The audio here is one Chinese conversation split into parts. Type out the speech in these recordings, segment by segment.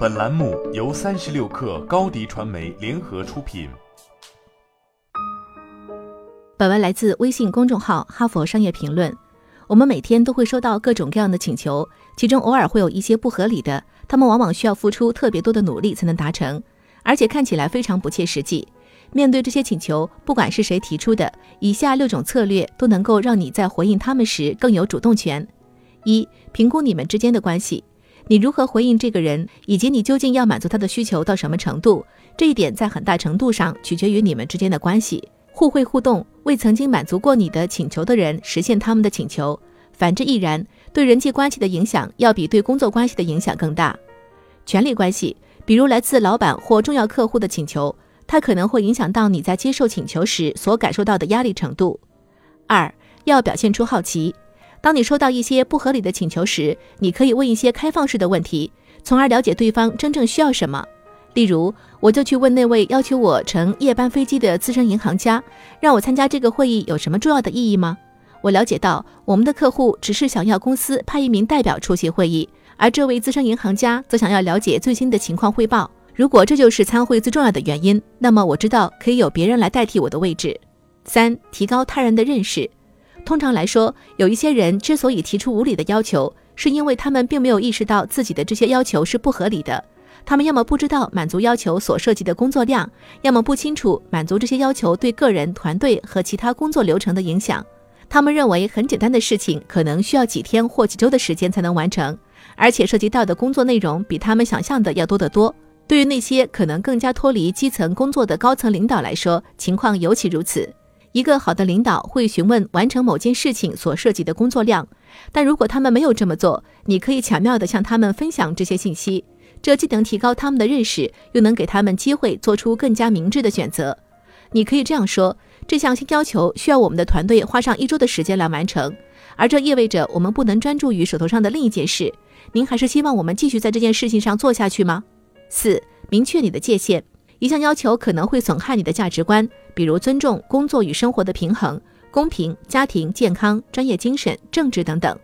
本栏目由三十六氪高低传媒联合出品。本文来自微信公众号《哈佛商业评论》。我们每天都会收到各种各样的请求，其中偶尔会有一些不合理的，他们往往需要付出特别多的努力才能达成，而且看起来非常不切实际。面对这些请求，不管是谁提出的，以下六种策略都能够让你在回应他们时更有主动权：一、评估你们之间的关系。你如何回应这个人，以及你究竟要满足他的需求到什么程度？这一点在很大程度上取决于你们之间的关系。互惠互动，为曾经满足过你的请求的人实现他们的请求，反之亦然。对人际关系的影响要比对工作关系的影响更大。权力关系，比如来自老板或重要客户的请求，它可能会影响到你在接受请求时所感受到的压力程度。二，要表现出好奇。当你收到一些不合理的请求时，你可以问一些开放式的问题，从而了解对方真正需要什么。例如，我就去问那位要求我乘夜班飞机的资深银行家，让我参加这个会议有什么重要的意义吗？我了解到，我们的客户只是想要公司派一名代表出席会议，而这位资深银行家则想要了解最新的情况汇报。如果这就是参会最重要的原因，那么我知道可以有别人来代替我的位置。三、提高他人的认识。通常来说，有一些人之所以提出无理的要求，是因为他们并没有意识到自己的这些要求是不合理的。他们要么不知道满足要求所涉及的工作量，要么不清楚满足这些要求对个人、团队和其他工作流程的影响。他们认为很简单的事情可能需要几天或几周的时间才能完成，而且涉及到的工作内容比他们想象的要多得多。对于那些可能更加脱离基层工作的高层领导来说，情况尤其如此。一个好的领导会询问完成某件事情所涉及的工作量，但如果他们没有这么做，你可以巧妙地向他们分享这些信息，这既能提高他们的认识，又能给他们机会做出更加明智的选择。你可以这样说：这项新要求需要我们的团队花上一周的时间来完成，而这意味着我们不能专注于手头上的另一件事。您还是希望我们继续在这件事情上做下去吗？四、明确你的界限。一项要求可能会损害你的价值观，比如尊重、工作与生活的平衡、公平、家庭、健康、专业精神、政治等等。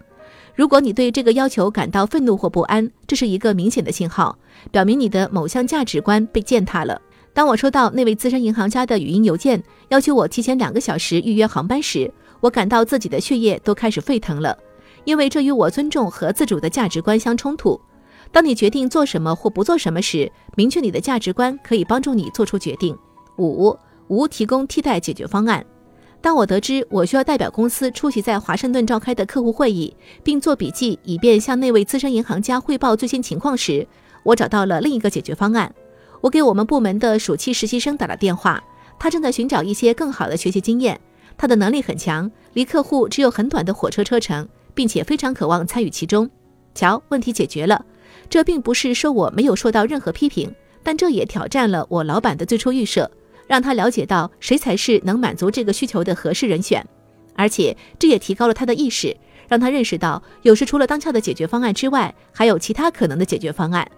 如果你对这个要求感到愤怒或不安，这是一个明显的信号，表明你的某项价值观被践踏了。当我收到那位资深银行家的语音邮件，要求我提前两个小时预约航班时，我感到自己的血液都开始沸腾了，因为这与我尊重和自主的价值观相冲突。当你决定做什么或不做什么时，明确你的价值观可以帮助你做出决定。五无提供替代解决方案。当我得知我需要代表公司出席在华盛顿召开的客户会议，并做笔记以便向那位资深银行家汇报最新情况时，我找到了另一个解决方案。我给我们部门的暑期实习生打了电话，他正在寻找一些更好的学习经验。他的能力很强，离客户只有很短的火车车程，并且非常渴望参与其中。瞧，问题解决了。这并不是说我没有受到任何批评，但这也挑战了我老板的最初预设，让他了解到谁才是能满足这个需求的合适人选，而且这也提高了他的意识，让他认识到有时除了当下的解决方案之外，还有其他可能的解决方案。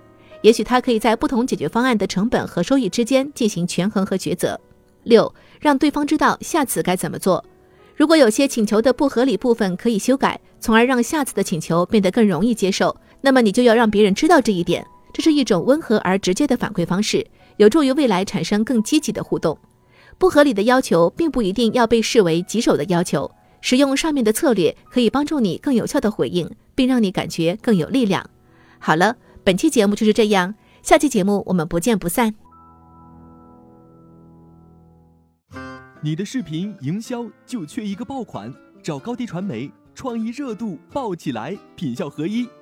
也许他可以在不同解决方案的成本和收益之间进行权衡和抉择。六，让对方知道下次该怎么做。如果有些请求的不合理部分可以修改，从而让下次的请求变得更容易接受。那么你就要让别人知道这一点，这是一种温和而直接的反馈方式，有助于未来产生更积极的互动。不合理的要求并不一定要被视为棘手的要求，使用上面的策略可以帮助你更有效的回应，并让你感觉更有力量。好了，本期节目就是这样，下期节目我们不见不散。你的视频营销就缺一个爆款，找高低传媒，创意热度爆起来，品效合一。